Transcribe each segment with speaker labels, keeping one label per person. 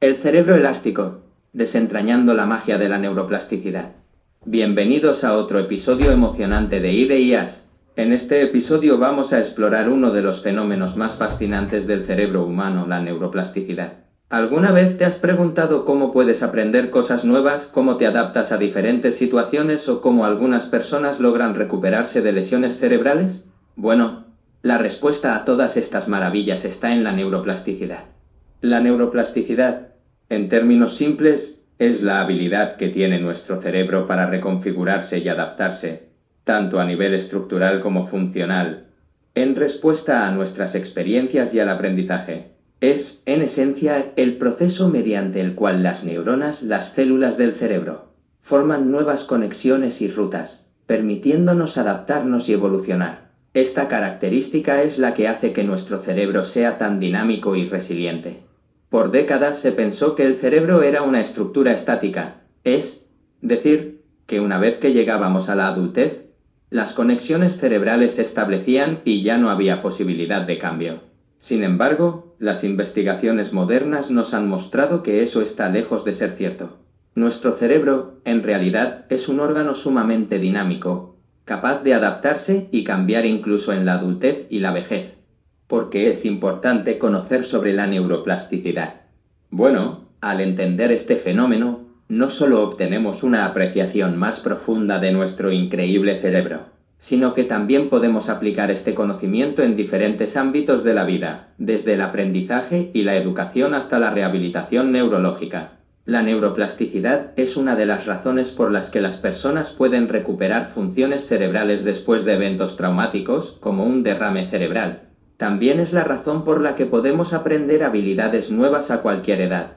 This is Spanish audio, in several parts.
Speaker 1: El cerebro elástico, desentrañando la magia de la neuroplasticidad. Bienvenidos a otro episodio emocionante de IDEIAS. En este episodio vamos a explorar uno de los fenómenos más fascinantes del cerebro humano, la neuroplasticidad. ¿Alguna vez te has preguntado cómo puedes aprender cosas nuevas, cómo te adaptas a diferentes situaciones o cómo algunas personas logran recuperarse de lesiones cerebrales? Bueno, la respuesta a todas estas maravillas está en la neuroplasticidad. La neuroplasticidad, en términos simples, es la habilidad que tiene nuestro cerebro para reconfigurarse y adaptarse, tanto a nivel estructural como funcional, en respuesta a nuestras experiencias y al aprendizaje. Es, en esencia, el proceso mediante el cual las neuronas, las células del cerebro, forman nuevas conexiones y rutas, permitiéndonos adaptarnos y evolucionar. Esta característica es la que hace que nuestro cerebro sea tan dinámico y resiliente. Por décadas se pensó que el cerebro era una estructura estática, es decir, que una vez que llegábamos a la adultez, las conexiones cerebrales se establecían y ya no había posibilidad de cambio. Sin embargo, las investigaciones modernas nos han mostrado que eso está lejos de ser cierto. Nuestro cerebro, en realidad, es un órgano sumamente dinámico, capaz de adaptarse y cambiar incluso en la adultez y la vejez. Porque es importante conocer sobre la neuroplasticidad. Bueno, al entender este fenómeno, no solo obtenemos una apreciación más profunda de nuestro increíble cerebro, sino que también podemos aplicar este conocimiento en diferentes ámbitos de la vida, desde el aprendizaje y la educación hasta la rehabilitación neurológica. La neuroplasticidad es una de las razones por las que las personas pueden recuperar funciones cerebrales después de eventos traumáticos, como un derrame cerebral. También es la razón por la que podemos aprender habilidades nuevas a cualquier edad.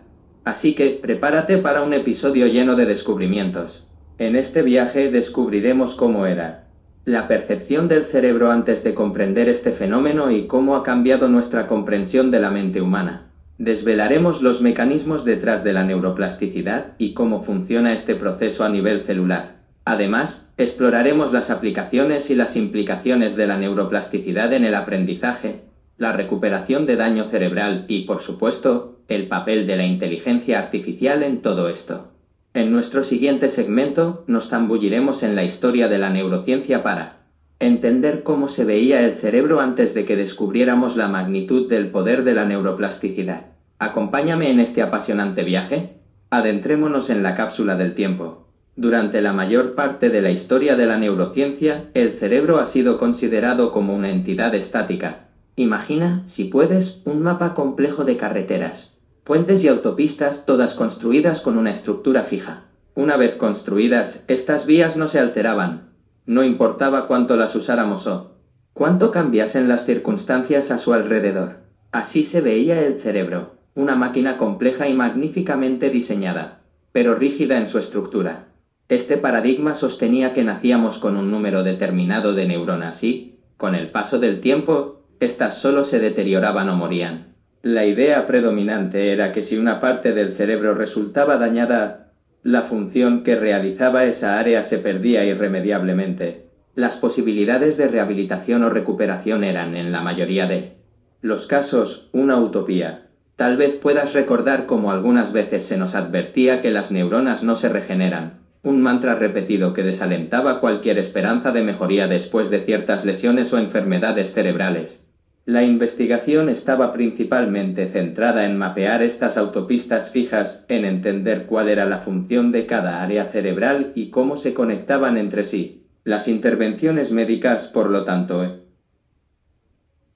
Speaker 1: Así que prepárate para un episodio lleno de descubrimientos. En este viaje descubriremos cómo era, la percepción del cerebro antes de comprender este fenómeno y cómo ha cambiado nuestra comprensión de la mente humana. Desvelaremos los mecanismos detrás de la neuroplasticidad y cómo funciona este proceso a nivel celular. Además, exploraremos las aplicaciones y las implicaciones de la neuroplasticidad en el aprendizaje, la recuperación de daño cerebral y, por supuesto, el papel de la inteligencia artificial en todo esto. En nuestro siguiente segmento nos zambulliremos en la historia de la neurociencia para entender cómo se veía el cerebro antes de que descubriéramos la magnitud del poder de la neuroplasticidad. Acompáñame en este apasionante viaje. Adentrémonos en la cápsula del tiempo. Durante la mayor parte de la historia de la neurociencia, el cerebro ha sido considerado como una entidad estática. Imagina, si puedes, un mapa complejo de carreteras, Puentes y autopistas todas construidas con una estructura fija. Una vez construidas, estas vías no se alteraban. No importaba cuánto las usáramos o cuánto cambiasen las circunstancias a su alrededor. Así se veía el cerebro, una máquina compleja y magníficamente diseñada, pero rígida en su estructura. Este paradigma sostenía que nacíamos con un número determinado de neuronas y, con el paso del tiempo, éstas solo se deterioraban o morían. La idea predominante era que si una parte del cerebro resultaba dañada, la función que realizaba esa área se perdía irremediablemente. Las posibilidades de rehabilitación o recuperación eran, en la mayoría de los casos, una utopía. Tal vez puedas recordar cómo algunas veces se nos advertía que las neuronas no se regeneran, un mantra repetido que desalentaba cualquier esperanza de mejoría después de ciertas lesiones o enfermedades cerebrales. La investigación estaba principalmente centrada en mapear estas autopistas fijas, en entender cuál era la función de cada área cerebral y cómo se conectaban entre sí. Las intervenciones médicas, por lo tanto,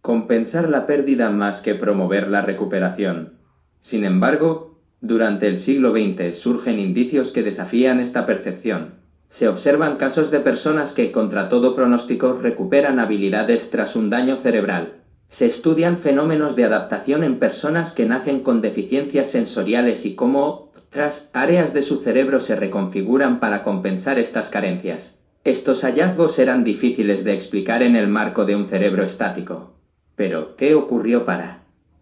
Speaker 1: compensar la pérdida más que promover la recuperación. Sin embargo, durante el siglo XX surgen indicios que desafían esta percepción. Se observan casos de personas que, contra todo pronóstico, recuperan habilidades tras un daño cerebral, se estudian fenómenos de adaptación en personas que nacen con deficiencias sensoriales y cómo otras áreas de su cerebro se reconfiguran para compensar estas carencias. Estos hallazgos eran difíciles de explicar en el marco de un cerebro estático. Pero, ¿qué ocurrió para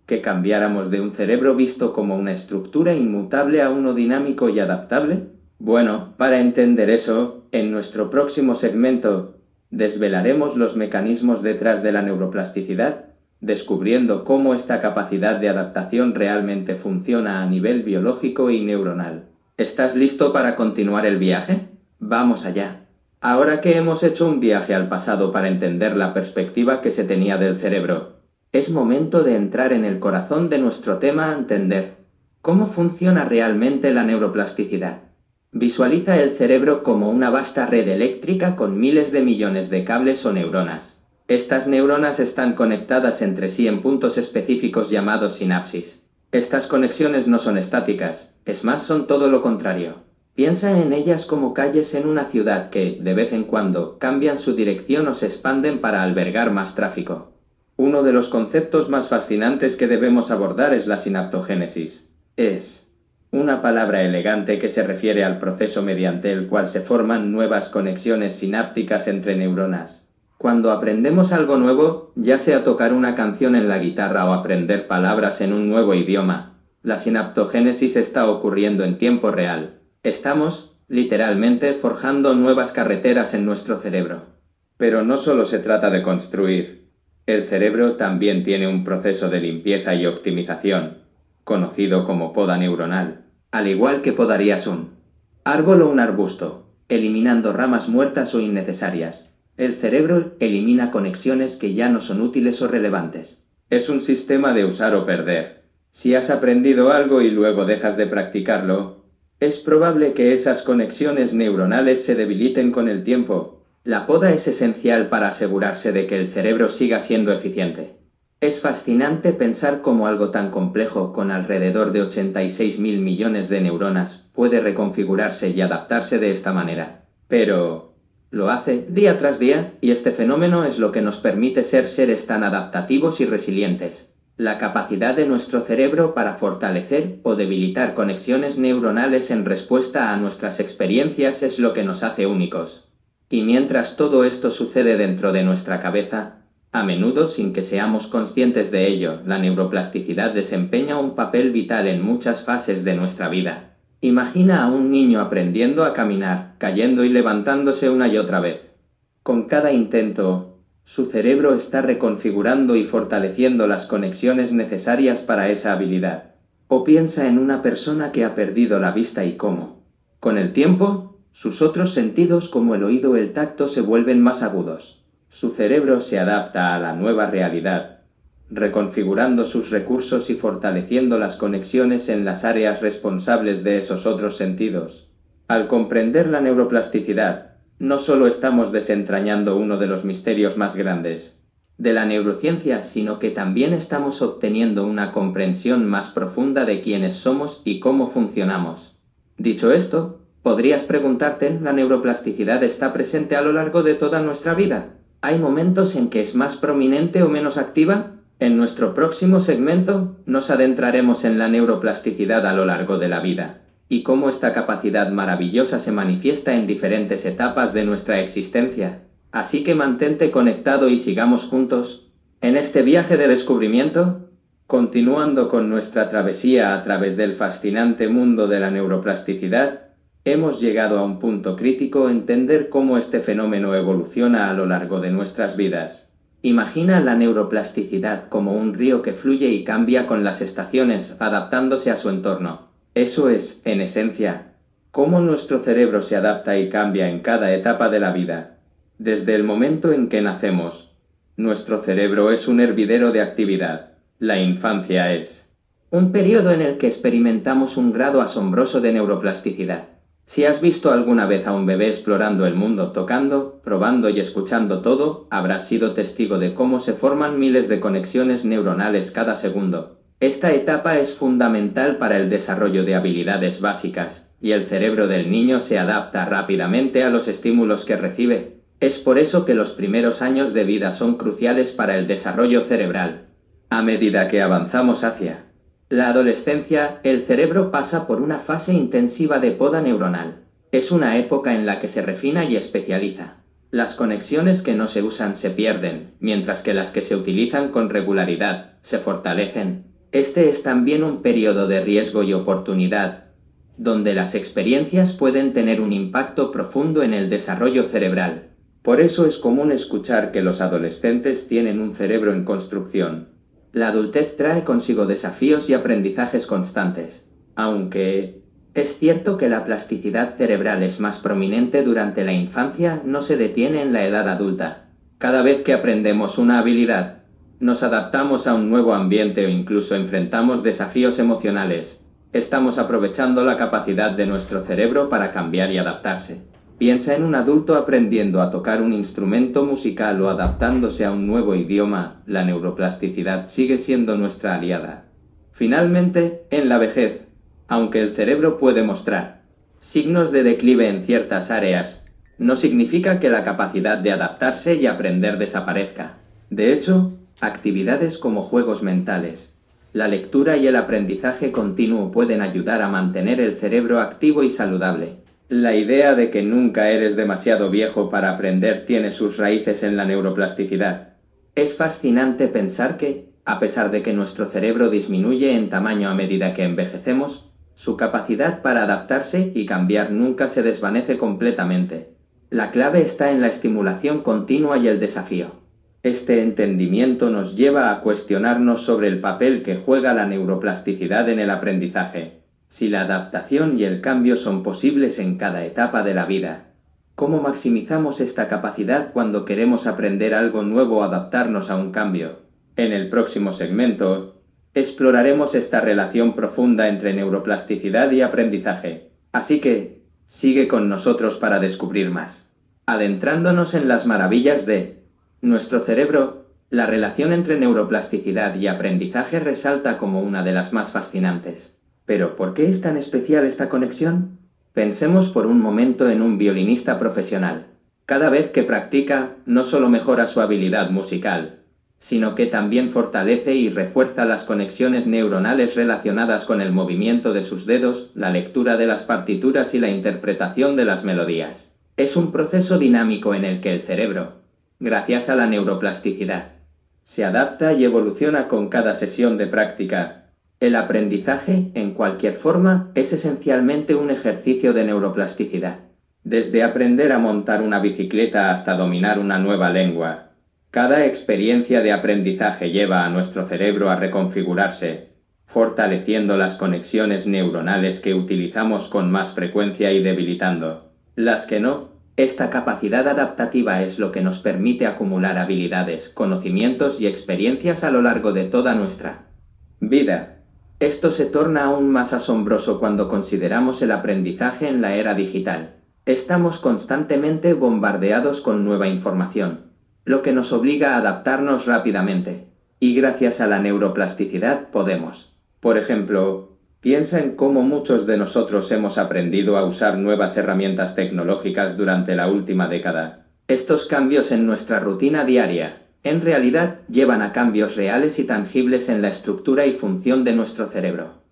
Speaker 1: que cambiáramos de un cerebro visto como una estructura inmutable a uno dinámico y adaptable? Bueno, para entender eso, en nuestro próximo segmento desvelaremos los mecanismos detrás de la neuroplasticidad descubriendo cómo esta capacidad de adaptación realmente funciona a nivel biológico y neuronal. ¿Estás listo para continuar el viaje? Vamos allá. Ahora que hemos hecho un viaje al pasado para entender la perspectiva que se tenía del cerebro, es momento de entrar en el corazón de nuestro tema a entender cómo funciona realmente la neuroplasticidad. Visualiza el cerebro como una vasta red eléctrica con miles de millones de cables o neuronas. Estas neuronas están conectadas entre sí en puntos específicos llamados sinapsis. Estas conexiones no son estáticas, es más son todo lo contrario. Piensa en ellas como calles en una ciudad que, de vez en cuando, cambian su dirección o se expanden para albergar más tráfico. Uno de los conceptos más fascinantes que debemos abordar es la sinaptogénesis. Es una palabra elegante que se refiere al proceso mediante el cual se forman nuevas conexiones sinápticas entre neuronas. Cuando aprendemos algo nuevo, ya sea tocar una canción en la guitarra o aprender palabras en un nuevo idioma, la sinaptogénesis está ocurriendo en tiempo real. Estamos, literalmente, forjando nuevas carreteras en nuestro cerebro. Pero no solo se trata de construir. El cerebro también tiene un proceso de limpieza y optimización, conocido como poda neuronal, al igual que podarías un árbol o un arbusto, eliminando ramas muertas o innecesarias. El cerebro elimina conexiones que ya no son útiles o relevantes. Es un sistema de usar o perder. Si has aprendido algo y luego dejas de practicarlo, es probable que esas conexiones neuronales se debiliten con el tiempo. La poda es esencial para asegurarse de que el cerebro siga siendo eficiente. Es fascinante pensar cómo algo tan complejo, con alrededor de 86 mil millones de neuronas, puede reconfigurarse y adaptarse de esta manera. Pero lo hace día tras día y este fenómeno es lo que nos permite ser seres tan adaptativos y resilientes la capacidad de nuestro cerebro para fortalecer o debilitar conexiones neuronales en respuesta a nuestras experiencias es lo que nos hace únicos. Y mientras todo esto sucede dentro de nuestra cabeza, a menudo sin que seamos conscientes de ello, la neuroplasticidad desempeña un papel vital en muchas fases de nuestra vida. Imagina a un niño aprendiendo a caminar, cayendo y levantándose una y otra vez. Con cada intento, su cerebro está reconfigurando y fortaleciendo las conexiones necesarias para esa habilidad. O piensa en una persona que ha perdido la vista y cómo. Con el tiempo, sus otros sentidos como el oído o el tacto se vuelven más agudos. Su cerebro se adapta a la nueva realidad, reconfigurando sus recursos y fortaleciendo las conexiones en las áreas responsables de esos otros sentidos. Al comprender la neuroplasticidad, no solo estamos desentrañando uno de los misterios más grandes de la neurociencia, sino que también estamos obteniendo una comprensión más profunda de quiénes somos y cómo funcionamos. Dicho esto, podrías preguntarte, ¿la neuroplasticidad está presente a lo largo de toda nuestra vida? ¿Hay momentos en que es más prominente o menos activa? En nuestro próximo segmento nos adentraremos en la neuroplasticidad a lo largo de la vida y cómo esta capacidad maravillosa se manifiesta en diferentes etapas de nuestra existencia. Así que mantente conectado y sigamos juntos en este viaje de descubrimiento, continuando con nuestra travesía a través del fascinante mundo de la neuroplasticidad, hemos llegado a un punto crítico entender cómo este fenómeno evoluciona a lo largo de nuestras vidas. Imagina la neuroplasticidad como un río que fluye y cambia con las estaciones, adaptándose a su entorno. Eso es, en esencia, cómo nuestro cerebro se adapta y cambia en cada etapa de la vida. Desde el momento en que nacemos, nuestro cerebro es un hervidero de actividad. La infancia es un periodo en el que experimentamos un grado asombroso de neuroplasticidad. Si has visto alguna vez a un bebé explorando el mundo, tocando, probando y escuchando todo, habrás sido testigo de cómo se forman miles de conexiones neuronales cada segundo. Esta etapa es fundamental para el desarrollo de habilidades básicas, y el cerebro del niño se adapta rápidamente a los estímulos que recibe. Es por eso que los primeros años de vida son cruciales para el desarrollo cerebral. A medida que avanzamos hacia la adolescencia, el cerebro pasa por una fase intensiva de poda neuronal. Es una época en la que se refina y especializa. Las conexiones que no se usan se pierden, mientras que las que se utilizan con regularidad se fortalecen. Este es también un periodo de riesgo y oportunidad, donde las experiencias pueden tener un impacto profundo en el desarrollo cerebral. Por eso es común escuchar que los adolescentes tienen un cerebro en construcción. La adultez trae consigo desafíos y aprendizajes constantes, aunque es cierto que la plasticidad cerebral es más prominente durante la infancia, no se detiene en la edad adulta. Cada vez que aprendemos una habilidad, nos adaptamos a un nuevo ambiente o incluso enfrentamos desafíos emocionales, estamos aprovechando la capacidad de nuestro cerebro para cambiar y adaptarse. Piensa en un adulto aprendiendo a tocar un instrumento musical o adaptándose a un nuevo idioma, la neuroplasticidad sigue siendo nuestra aliada. Finalmente, en la vejez, aunque el cerebro puede mostrar signos de declive en ciertas áreas, no significa que la capacidad de adaptarse y aprender desaparezca. De hecho, actividades como juegos mentales, la lectura y el aprendizaje continuo pueden ayudar a mantener el cerebro activo y saludable. La idea de que nunca eres demasiado viejo para aprender tiene sus raíces en la neuroplasticidad. Es fascinante pensar que, a pesar de que nuestro cerebro disminuye en tamaño a medida que envejecemos, su capacidad para adaptarse y cambiar nunca se desvanece completamente. La clave está en la estimulación continua y el desafío. Este entendimiento nos lleva a cuestionarnos sobre el papel que juega la neuroplasticidad en el aprendizaje, si la adaptación y el cambio son posibles en cada etapa de la vida. ¿Cómo maximizamos esta capacidad cuando queremos aprender algo nuevo o adaptarnos a un cambio? En el próximo segmento, exploraremos esta relación profunda entre neuroplasticidad y aprendizaje. Así que, sigue con nosotros para descubrir más. Adentrándonos en las maravillas de nuestro cerebro, la relación entre neuroplasticidad y aprendizaje resalta como una de las más fascinantes. Pero ¿por qué es tan especial esta conexión? Pensemos por un momento en un violinista profesional. Cada vez que practica, no solo mejora su habilidad musical, sino que también fortalece y refuerza las conexiones neuronales relacionadas con el movimiento de sus dedos, la lectura de las partituras y la interpretación de las melodías. Es un proceso dinámico en el que el cerebro, gracias a la neuroplasticidad. Se adapta y evoluciona con cada sesión de práctica. El aprendizaje, en cualquier forma, es esencialmente un ejercicio de neuroplasticidad. Desde aprender a montar una bicicleta hasta dominar una nueva lengua, cada experiencia de aprendizaje lleva a nuestro cerebro a reconfigurarse, fortaleciendo las conexiones neuronales que utilizamos con más frecuencia y debilitando las que no, esta capacidad adaptativa es lo que nos permite acumular habilidades, conocimientos y experiencias a lo largo de toda nuestra vida. Esto se torna aún más asombroso cuando consideramos el aprendizaje en la era digital. Estamos constantemente bombardeados con nueva información, lo que nos obliga a adaptarnos rápidamente. Y gracias a la neuroplasticidad podemos, por ejemplo, Piensa en cómo muchos de nosotros hemos aprendido a usar nuevas herramientas tecnológicas durante la última década. Estos cambios en nuestra rutina diaria, en realidad, llevan a cambios reales y tangibles en la estructura y función de nuestro cerebro.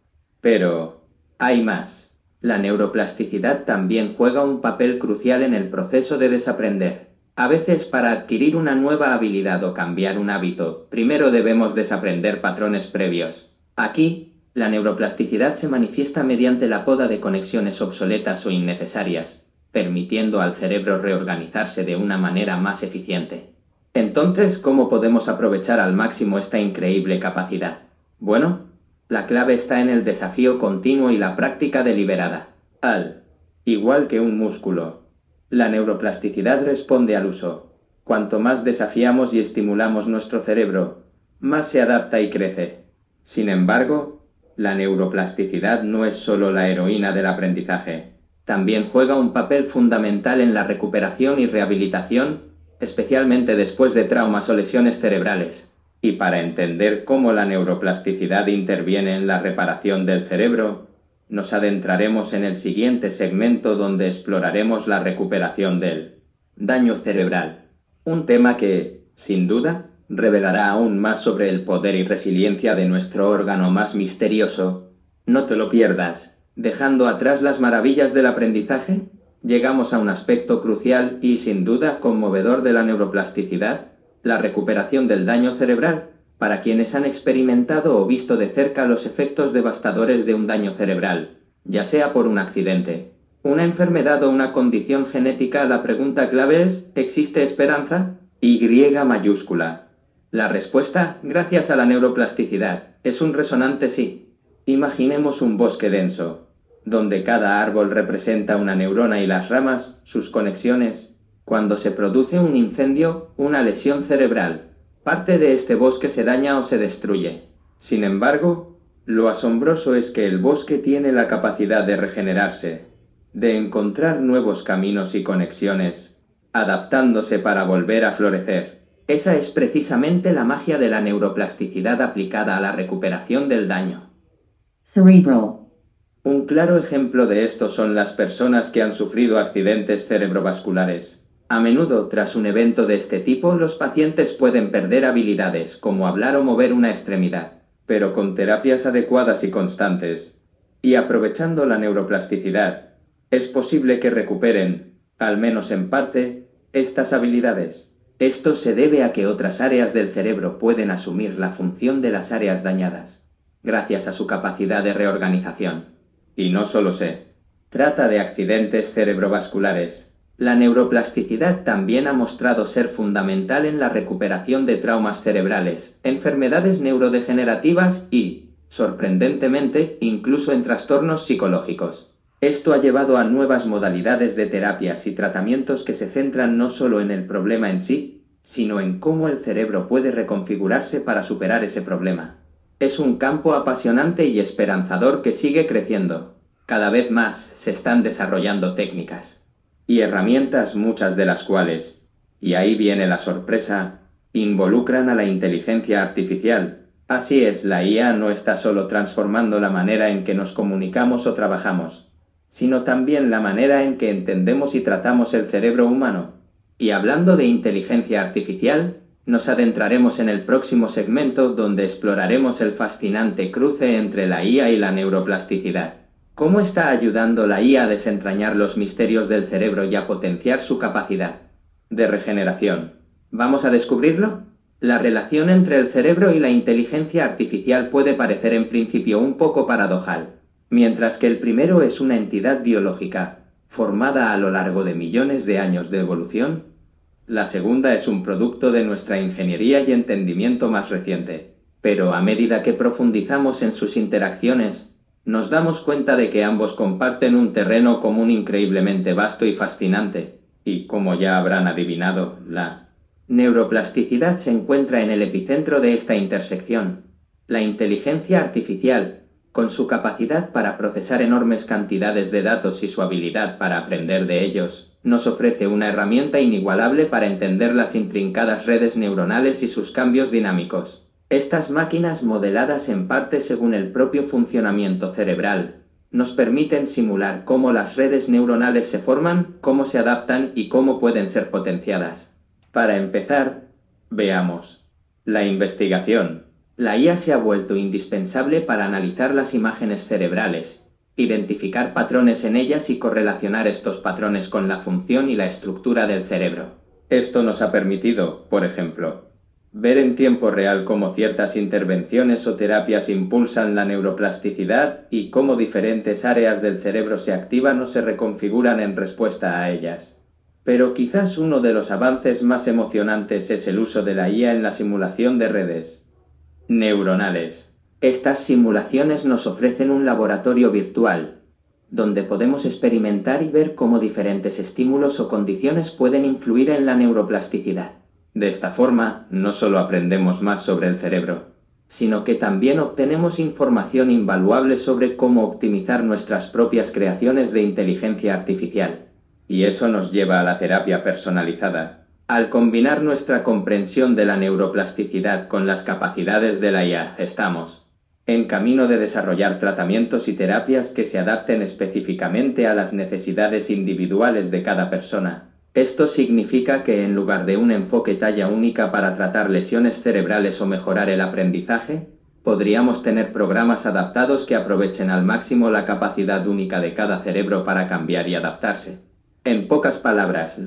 Speaker 1: Pero, hay más. La neuroplasticidad también juega un papel crucial en el proceso de desaprender. A veces para adquirir una nueva habilidad o cambiar un hábito, primero debemos desaprender patrones previos. Aquí, la neuroplasticidad se manifiesta mediante la poda de conexiones obsoletas o innecesarias, permitiendo al cerebro reorganizarse de una manera más eficiente. Entonces, ¿cómo podemos aprovechar al máximo esta increíble capacidad? Bueno, la clave está en el desafío continuo y la práctica deliberada. Al, igual que un músculo, la neuroplasticidad responde al uso. Cuanto más desafiamos y estimulamos nuestro cerebro, más se adapta y crece. Sin embargo, la neuroplasticidad no es solo la heroína del aprendizaje. También juega un papel fundamental en la recuperación y rehabilitación, especialmente después de traumas o lesiones cerebrales. Y para entender cómo la neuroplasticidad interviene en la reparación del cerebro, nos adentraremos en el siguiente segmento donde exploraremos la recuperación del daño cerebral, un tema que, sin duda, revelará aún más sobre el poder y resiliencia de nuestro órgano más misterioso. No te lo pierdas. Dejando atrás las maravillas del aprendizaje, llegamos a un aspecto crucial y sin duda conmovedor de la neuroplasticidad, la recuperación del daño cerebral, para quienes han experimentado o visto de cerca los efectos devastadores de un daño cerebral, ya sea por un accidente, una enfermedad o una condición genética, la pregunta clave es ¿existe esperanza? Y mayúscula. La respuesta, gracias a la neuroplasticidad, es un resonante sí. Imaginemos un bosque denso, donde cada árbol representa una neurona y las ramas, sus conexiones. Cuando se produce un incendio, una lesión cerebral, parte de este bosque se daña o se destruye. Sin embargo, lo asombroso es que el bosque tiene la capacidad de regenerarse, de encontrar nuevos caminos y conexiones, adaptándose para volver a florecer. Esa es precisamente la magia de la neuroplasticidad aplicada a la recuperación del daño.
Speaker 2: Cerebral.
Speaker 1: Un claro ejemplo de esto son las personas que han sufrido accidentes cerebrovasculares. A menudo, tras un evento de este tipo, los pacientes pueden perder habilidades, como hablar o mover una extremidad, pero con terapias adecuadas y constantes, y aprovechando la neuroplasticidad, es posible que recuperen, al menos en parte, estas habilidades. Esto se debe a que otras áreas del cerebro pueden asumir la función de las áreas dañadas, gracias a su capacidad de reorganización. Y no solo se trata de accidentes cerebrovasculares. La neuroplasticidad también ha mostrado ser fundamental en la recuperación de traumas cerebrales, enfermedades neurodegenerativas y, sorprendentemente, incluso en trastornos psicológicos. Esto ha llevado a nuevas modalidades de terapias y tratamientos que se centran no solo en el problema en sí, sino en cómo el cerebro puede reconfigurarse para superar ese problema. Es un campo apasionante y esperanzador que sigue creciendo. Cada vez más se están desarrollando técnicas y herramientas muchas de las cuales, y ahí viene la sorpresa, involucran a la inteligencia artificial. Así es, la IA no está solo transformando la manera en que nos comunicamos o trabajamos, sino también la manera en que entendemos y tratamos el cerebro humano. Y hablando de inteligencia artificial, nos adentraremos en el próximo segmento donde exploraremos el fascinante cruce entre la IA y la neuroplasticidad. ¿Cómo está ayudando la IA a desentrañar los misterios del cerebro y a potenciar su capacidad de regeneración? ¿Vamos a descubrirlo? La relación entre el cerebro y la inteligencia artificial puede parecer en principio un poco paradojal, Mientras que el primero es una entidad biológica, formada a lo largo de millones de años de evolución, la segunda es un producto de nuestra ingeniería y entendimiento más reciente. Pero a medida que profundizamos en sus interacciones, nos damos cuenta de que ambos comparten un terreno común increíblemente vasto y fascinante. Y como ya habrán adivinado, la neuroplasticidad se encuentra en el epicentro de esta intersección. La inteligencia artificial, con su capacidad para procesar enormes cantidades de datos y su habilidad para aprender de ellos, nos ofrece una herramienta inigualable para entender las intrincadas redes neuronales y sus cambios dinámicos. Estas máquinas modeladas en parte según el propio funcionamiento cerebral nos permiten simular cómo las redes neuronales se forman, cómo se adaptan y cómo pueden ser potenciadas. Para empezar, veamos la investigación. La IA se ha vuelto indispensable para analizar las imágenes cerebrales, identificar patrones en ellas y correlacionar estos patrones con la función y la estructura del cerebro. Esto nos ha permitido, por ejemplo, ver en tiempo real cómo ciertas intervenciones o terapias impulsan la neuroplasticidad y cómo diferentes áreas del cerebro se activan o se reconfiguran en respuesta a ellas. Pero quizás uno de los avances más emocionantes es el uso de la IA en la simulación de redes, neuronales. Estas simulaciones nos ofrecen un laboratorio virtual, donde podemos experimentar y ver cómo diferentes estímulos o condiciones pueden influir en la neuroplasticidad. De esta forma, no solo aprendemos más sobre el cerebro, sino que también obtenemos información invaluable sobre cómo optimizar nuestras propias creaciones de inteligencia artificial. Y eso nos lleva a la terapia personalizada, al combinar nuestra comprensión de la neuroplasticidad con las capacidades de la IA, estamos en camino de desarrollar tratamientos y terapias que se adapten específicamente a las necesidades individuales de cada persona. Esto significa que en lugar de un enfoque talla única para tratar lesiones cerebrales o mejorar el aprendizaje, podríamos tener programas adaptados que aprovechen al máximo la capacidad única de cada cerebro para cambiar y adaptarse. En pocas palabras,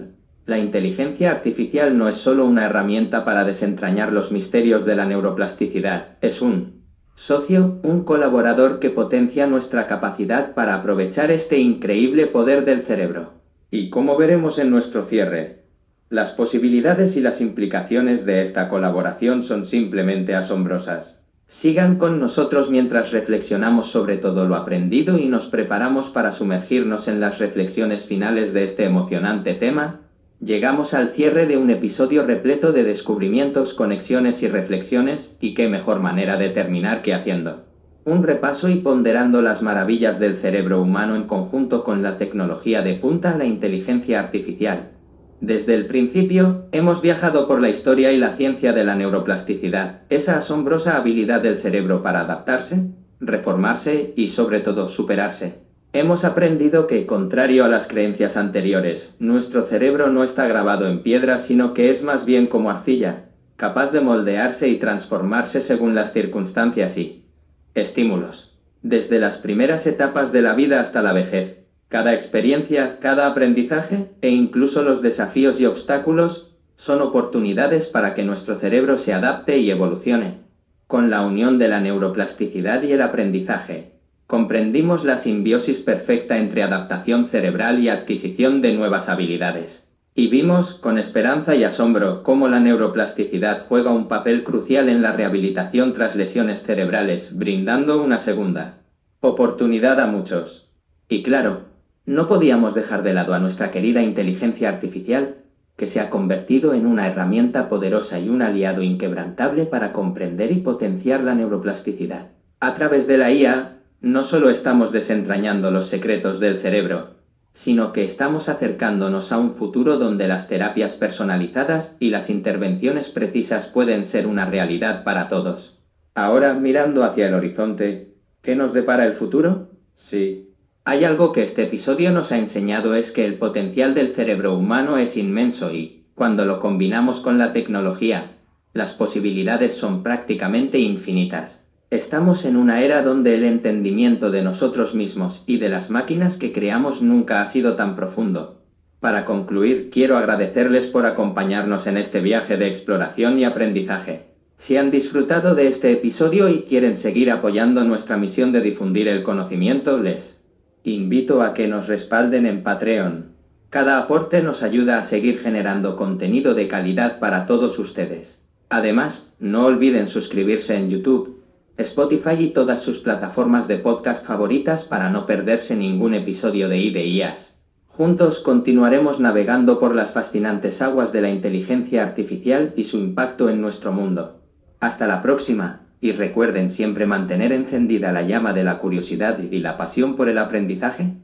Speaker 1: la inteligencia artificial no es solo una herramienta para desentrañar los misterios de la neuroplasticidad, es un socio, un colaborador que potencia nuestra capacidad para aprovechar este increíble poder del cerebro. Y como veremos en nuestro cierre, Las posibilidades y las implicaciones de esta colaboración son simplemente asombrosas. Sigan con nosotros mientras reflexionamos sobre todo lo aprendido y nos preparamos para sumergirnos en las reflexiones finales de este emocionante tema. Llegamos al cierre de un episodio repleto de descubrimientos, conexiones y reflexiones, y qué mejor manera de terminar que haciendo un repaso y ponderando las maravillas del cerebro humano en conjunto con la tecnología de punta, la inteligencia artificial. Desde el principio, hemos viajado por la historia y la ciencia de la neuroplasticidad, esa asombrosa habilidad del cerebro para adaptarse, reformarse y sobre todo superarse. Hemos aprendido que, contrario a las creencias anteriores, nuestro cerebro no está grabado en piedra, sino que es más bien como arcilla, capaz de moldearse y transformarse según las circunstancias y, Estímulos. Desde las primeras etapas de la vida hasta la vejez. Cada experiencia, cada aprendizaje e incluso los desafíos y obstáculos son oportunidades para que nuestro cerebro se adapte y evolucione. Con la unión de la neuroplasticidad y el aprendizaje, comprendimos la simbiosis perfecta entre adaptación cerebral y adquisición de nuevas habilidades. Y vimos, con esperanza y asombro, cómo la neuroplasticidad juega un papel crucial en la rehabilitación tras lesiones cerebrales, brindando una segunda oportunidad a muchos. Y claro, no podíamos dejar de lado a nuestra querida inteligencia artificial, que se ha convertido en una herramienta poderosa y un aliado inquebrantable para comprender y potenciar la neuroplasticidad. A través de la IA, no solo estamos desentrañando los secretos del cerebro, sino que estamos acercándonos a un futuro donde las terapias personalizadas y las intervenciones precisas pueden ser una realidad para todos. Ahora, mirando hacia el horizonte, ¿qué nos depara el futuro? Sí. Hay algo que este episodio nos ha enseñado es que el potencial del cerebro humano es inmenso y, cuando lo combinamos con la tecnología, las posibilidades son prácticamente infinitas. Estamos en una era donde el entendimiento de nosotros mismos y de las máquinas que creamos nunca ha sido tan profundo. Para concluir, quiero agradecerles por acompañarnos en este viaje de exploración y aprendizaje. Si han disfrutado de este episodio y quieren seguir apoyando nuestra misión de difundir el conocimiento, les invito a que nos respalden en Patreon. Cada aporte nos ayuda a seguir generando contenido de calidad para todos ustedes. Además, no olviden suscribirse en YouTube Spotify y todas sus plataformas de podcast favoritas para no perderse ningún episodio de IDIAS. Juntos continuaremos navegando por las fascinantes aguas de la inteligencia artificial y su impacto en nuestro mundo. Hasta la próxima, y recuerden siempre mantener encendida la llama de la curiosidad y la pasión por el aprendizaje